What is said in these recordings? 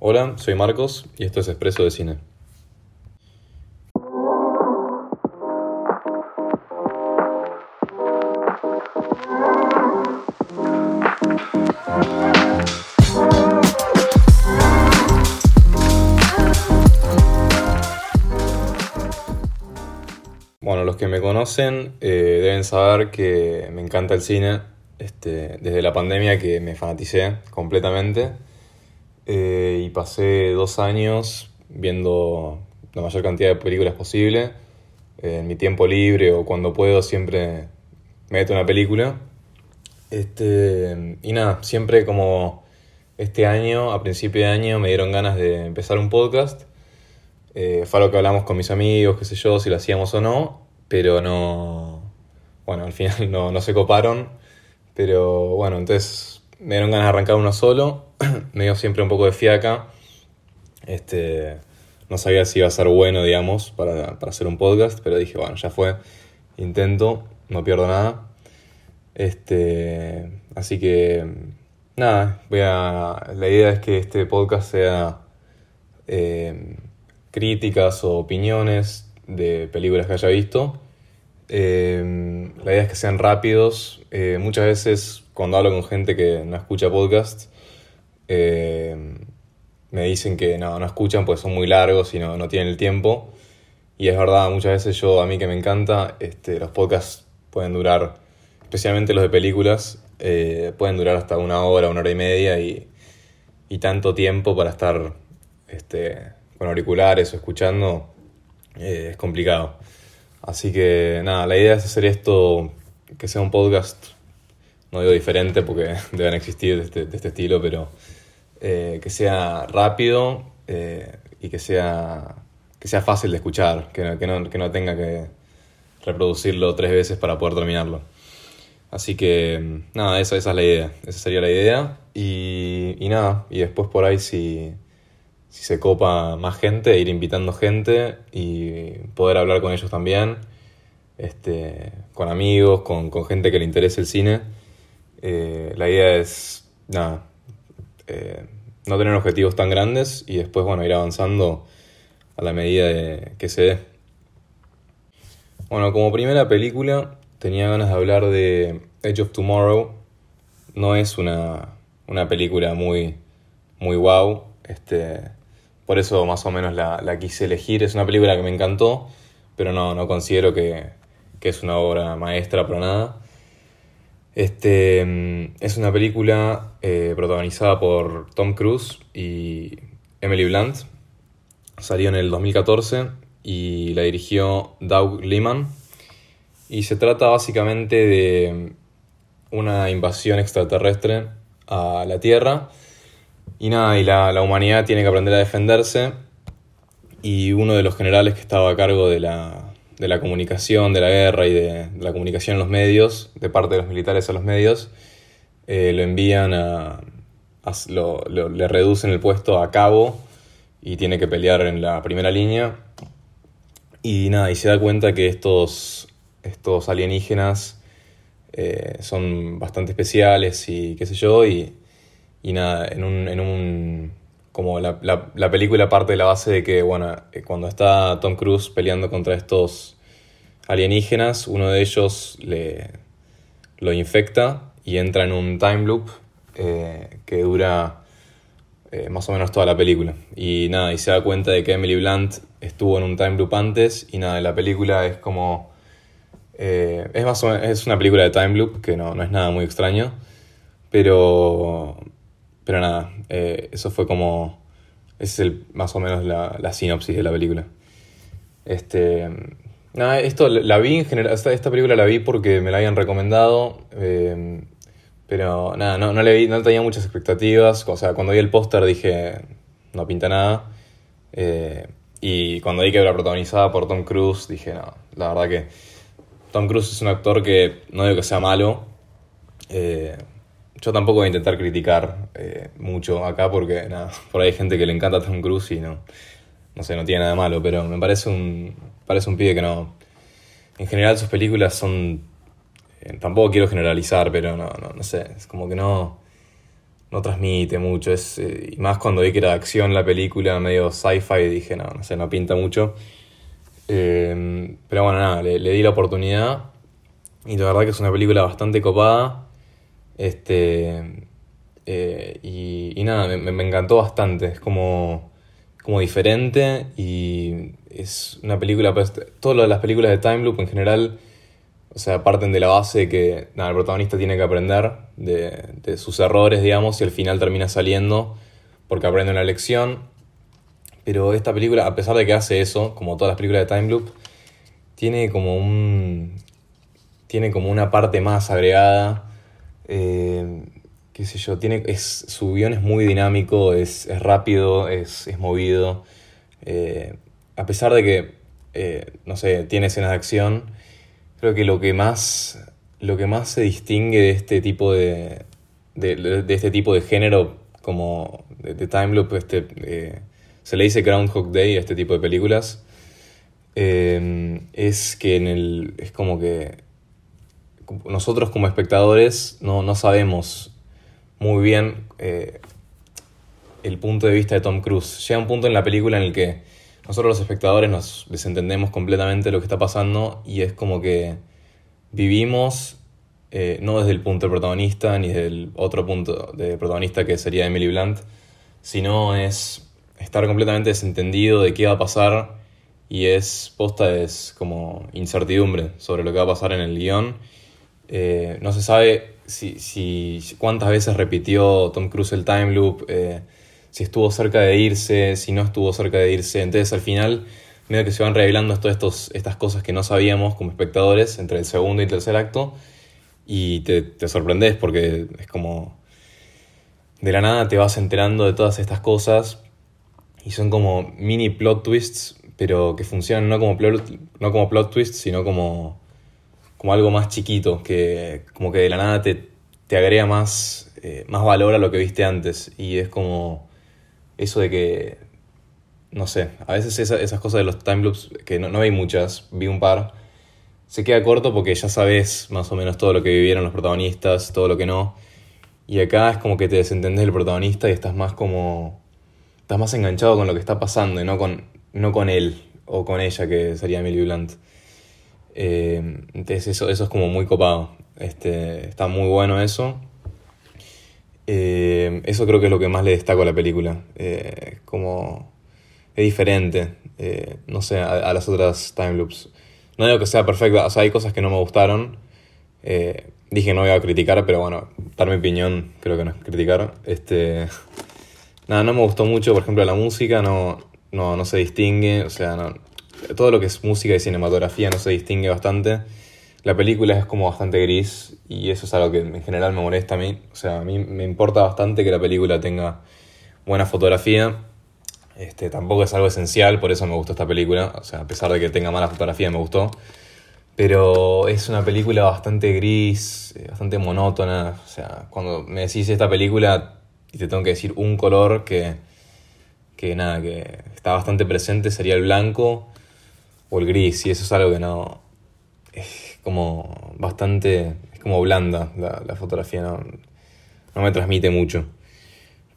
Hola, soy Marcos y esto es Expreso de Cine. Bueno, los que me conocen eh, deben saber que me encanta el cine. Este, desde la pandemia que me fanaticé completamente. Eh, y pasé dos años viendo la mayor cantidad de películas posible. en mi tiempo libre o cuando puedo siempre me meto una película. Este, y nada, siempre como este año, a principio de año, me dieron ganas de empezar un podcast. Eh, fue algo que hablamos con mis amigos, qué sé yo, si lo hacíamos o no, pero no. Bueno, al final no, no se coparon. Pero bueno, entonces me dieron ganas de arrancar uno solo. me dio siempre un poco de fiaca. Este, no sabía si iba a ser bueno, digamos, para, para hacer un podcast, pero dije, bueno, ya fue. Intento, no pierdo nada. Este, así que nada, voy a, la idea es que este podcast sea eh, críticas o opiniones de películas que haya visto. Eh, la idea es que sean rápidos. Eh, muchas veces cuando hablo con gente que no escucha podcast, me dicen que no, no escuchan porque son muy largos y no, no, tienen el tiempo. Y es verdad, muchas veces yo, a mí que me encanta, este, los podcasts pueden durar, especialmente los de películas, pueden durar hasta una hora, una hora y media y, y tanto tiempo para estar este, con auriculares o escuchando eh, es complicado. Así que nada, la idea es hacer esto, que sea un podcast, no digo diferente porque deben existir de este, de este estilo, pero eh, que sea rápido eh, y que sea, que sea fácil de escuchar, que no, que, no, que no tenga que reproducirlo tres veces para poder terminarlo. Así que nada, esa, esa es la idea, esa sería la idea. Y, y nada, y después por ahí si si se copa más gente, ir invitando gente y poder hablar con ellos también, este, con amigos, con, con gente que le interese el cine. Eh, la idea es, nada, eh, no tener objetivos tan grandes y después, bueno, ir avanzando a la medida de que se dé. Bueno, como primera película tenía ganas de hablar de Edge of Tomorrow. No es una, una película muy, muy wow. Este, por eso más o menos la, la, quise elegir. Es una película que me encantó, pero no, no considero que, que es una obra maestra para nada. Este, es una película eh, protagonizada por Tom Cruise y Emily Blunt. Salió en el 2014 y la dirigió Doug Liman. Y se trata básicamente de una invasión extraterrestre a la Tierra y nada, y la, la, humanidad tiene que aprender a defenderse. Y uno de los generales que estaba a cargo de la, de la comunicación, de la guerra y de, la comunicación en los medios, de parte de los militares a los medios, eh, lo envían a. a lo, lo, le reducen el puesto a cabo y tiene que pelear en la primera línea. Y nada, y se da cuenta que estos, estos alienígenas eh, son bastante especiales y qué sé yo, y y nada, en un, en un como la, la, la, película parte de la base de que, bueno, eh, cuando está Tom Cruise peleando contra estos alienígenas, uno de ellos le, lo infecta y entra en un time loop eh, que dura eh, más o menos toda la película. Y nada, y se da cuenta de que Emily Blunt estuvo en un time loop antes y nada, la película es como... Es, más o menos, es una película de time loop que no, no es nada muy extraño, pero pero nada, eh, eso fue como. es el, más o menos la, la, sinopsis de la película. Este. Nada, esto la vi en general. Esta, esta película la vi porque me la habían recomendado. Eh, pero nada, no, no, le vi, no tenía muchas expectativas. O sea, cuando vi el póster dije. No pinta nada. Eh, y cuando vi que era protagonizada por Tom Cruise, dije, no, la verdad que. Tom Cruise es un actor que no digo que sea malo. Eh, yo tampoco voy a intentar criticar eh, mucho acá porque nada, por ahí hay gente que le encanta Tom Cruise y no, no sé, no tiene nada malo, pero me parece un, parece un pibe que no... En general sus películas son... Eh, tampoco quiero generalizar, pero no, no, no sé, es como que no... no transmite mucho. Es, eh, más cuando vi que era de acción la película, medio sci-fi, dije, no, no sé, no pinta mucho. Eh, pero bueno, nada, le, di la oportunidad. Y la verdad que es una película bastante copada. Este. Eh, y, nada, me, encantó bastante. Es como, como diferente y es una película. Pues, todas las películas de Time Loop en general o sea, parten de la base de que nada, el protagonista tiene que aprender de, sus errores, digamos, y al final termina saliendo porque aprende una lección. Pero esta película, a pesar de que hace eso, como todas las películas de Time Loop, tiene como un. Tiene como una parte más agregada. Eh, qué sé yo, tiene, es, su guion es muy dinámico, es, rápido, es, movido. Eh, a pesar de que, eh, no sé, tiene escenas de acción Creo que lo que más, lo que más se distingue de este tipo de, de, este tipo de género como de, time loop, este, se le dice Groundhog Day a este tipo de películas, es que en el, es como que nosotros como espectadores no, no sabemos muy bien eh, el punto de vista de Tom Cruise. Llega un punto en la película en el que nosotros los espectadores nos desentendemos completamente de lo que está pasando y es como que vivimos eh, no desde el punto del protagonista ni desde el otro punto de protagonista que sería Emily Blunt, sino es estar completamente desentendido de qué va a pasar y es posta es como incertidumbre sobre lo que va a pasar en el guion. Eh, no se sabe si, cuántas veces repitió Tom Cruise el time loop. Eh, si estuvo cerca de irse, si no estuvo cerca de irse. Entonces al final, medio que se van revelando todas estos, estas cosas que no sabíamos como espectadores entre el segundo y tercer acto y te, te sorprendes porque es como de la nada te vas enterando de todas estas cosas y son como mini plot twists, pero que funcionan no como plot, no como plot twists, sino como, como algo más chiquito, que como que de la nada te, te agrega más, eh, más valor a lo que viste antes y es como eso de que, no sé, a veces esas cosas de los time loops, que no, no hay muchas, vi un par, se queda corto porque ya sabes más o menos todo lo que vivieron los protagonistas, todo lo que no. Y acá es como que te desentendés del protagonista y estás más como. Estás más enganchado con lo que está pasando y no con, no con él o con ella, que sería Emily Blunt. Eh, entonces, eso, eso es como muy copado. Este, está muy bueno eso. Eh, eso creo que es lo que más le destaco a la película. Eh, como es diferente, eh, no sé, a, las otras time loops. No digo que sea perfecta, o sea, hay cosas que no me gustaron. dije no voy a criticar, pero bueno, dar mi opinión creo que no es criticar. Este, nada, no me gustó mucho, por ejemplo, la música no, no, no se distingue, o sea, no, todo lo que es música y cinematografía no se distingue bastante. La película es como bastante gris y eso es algo que en general me molesta a mí. O sea, a mí me importa bastante que la película tenga buena fotografía. Este, tampoco es algo esencial, por eso me gustó esta película. O sea, a pesar de que tenga mala fotografía, me gustó. Pero es una película bastante gris, eh, bastante monótona. O sea, cuando me decís esta película y te tengo que decir un color que, que nada, que está bastante presente sería el blanco o el gris. Y eso es algo que no, como bastante, es como blanda la, fotografía, no, no, me transmite mucho.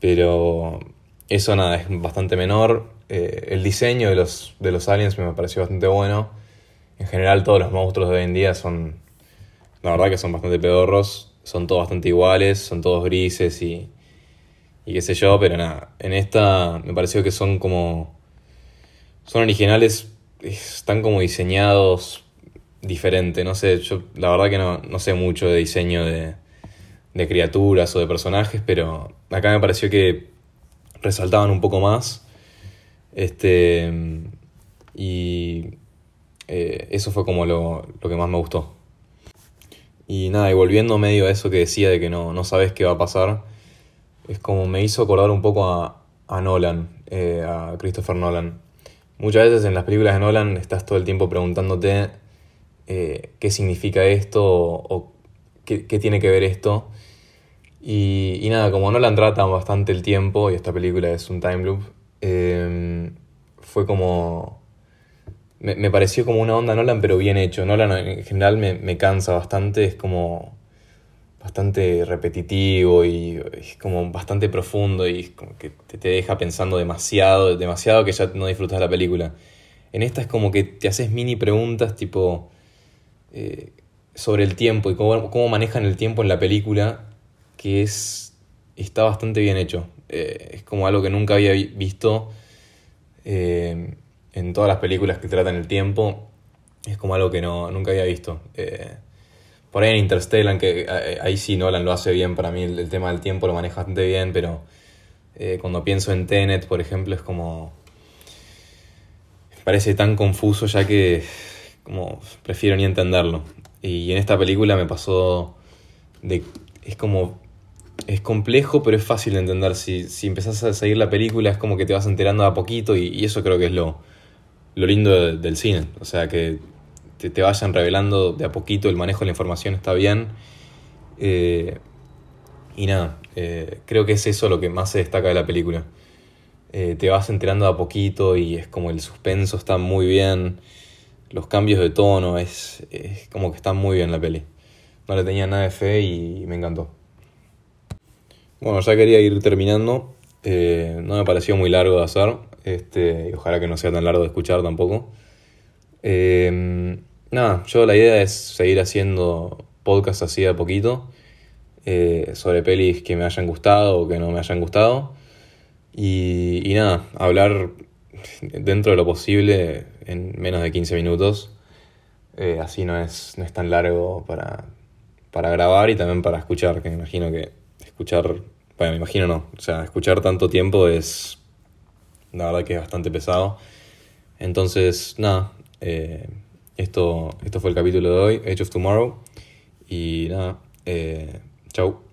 Pero eso nada, es bastante menor. Eh, el diseño de los, de los aliens me pareció bastante bueno. En general todos los monstruos de hoy en día son, la verdad que son bastante pedorros, son todos bastante iguales, son todos grises y, y qué sé yo, pero nada, en esta me pareció que son como, son originales, están como diseñados diferente. No sé, yo la verdad que no, sé mucho de diseño de, criaturas o de personajes, pero acá me pareció que resaltaban un poco más. Este. Y. Eh, eso fue como lo, que más me gustó. Y nada, y volviendo medio a eso que decía de que no, no sabes qué va a pasar, es como me hizo acordar un poco a, a Nolan, eh, a Christopher Nolan. Muchas veces en las películas de Nolan estás todo el tiempo preguntándote eh, qué significa esto o, qué, tiene que ver esto. Y, nada, como no la trata bastante el tiempo y esta película es un time loop, em, fue como... Me, pareció como una onda Nolan, pero bien hecho. Nolan en general me, me cansa bastante, es como... bastante repetitivo y es como bastante profundo y como que te, deja pensando demasiado, demasiado que ya no disfrutas la película. En esta es como que te haces mini preguntas tipo eh, sobre el tiempo y cómo, cómo, manejan el tiempo en la película, que es está bastante bien hecho. Eh, es como algo que nunca había visto eh, en todas las películas que tratan el tiempo. Es como algo que no, nunca había visto. Por ahí en Interstellar, que eh, ahí sí Nolan lo hace bien, para mí el, tema del tiempo lo maneja bastante bien, pero eh, cuando pienso en Tenet, por ejemplo, es como... Parece tan confuso ya que como prefiero ni entenderlo. Y en esta película me pasó de... Es como... Es complejo, pero es fácil de entender. Si, si empezás a seguir la película es como que te vas enterando a poquito y, eso creo que es lo, lo lindo del cine. O sea, que te, vayan revelando de a poquito, el manejo de la información está bien. Eh, y nada, eh, creo que es eso lo que más se destaca de la película. Eh, te vas enterando de a poquito y es como el suspenso está muy bien. Los cambios de tono, es, como que está muy bien la peli. No le tenía nada de fe y me encantó. Bueno, ya quería ir terminando. no me pareció muy largo de hacer. Este, y ojalá que no sea tan largo de escuchar tampoco. Nada, yo la idea es seguir haciendo podcasts así a poquito eh, sobre pelis que me hayan gustado o que no me hayan gustado. Y, nada, hablar dentro de lo posible en menos de 15 minutos. Eh, así no es, no es tan largo para, para grabar y también para escuchar, que me imagino que escuchar, bueno, me imagino no, o sea, escuchar tanto tiempo es, la verdad que es bastante pesado. Entonces, nada, eh, esto, esto fue el capítulo de hoy, Age of Tomorrow. Y nada, eh, chau.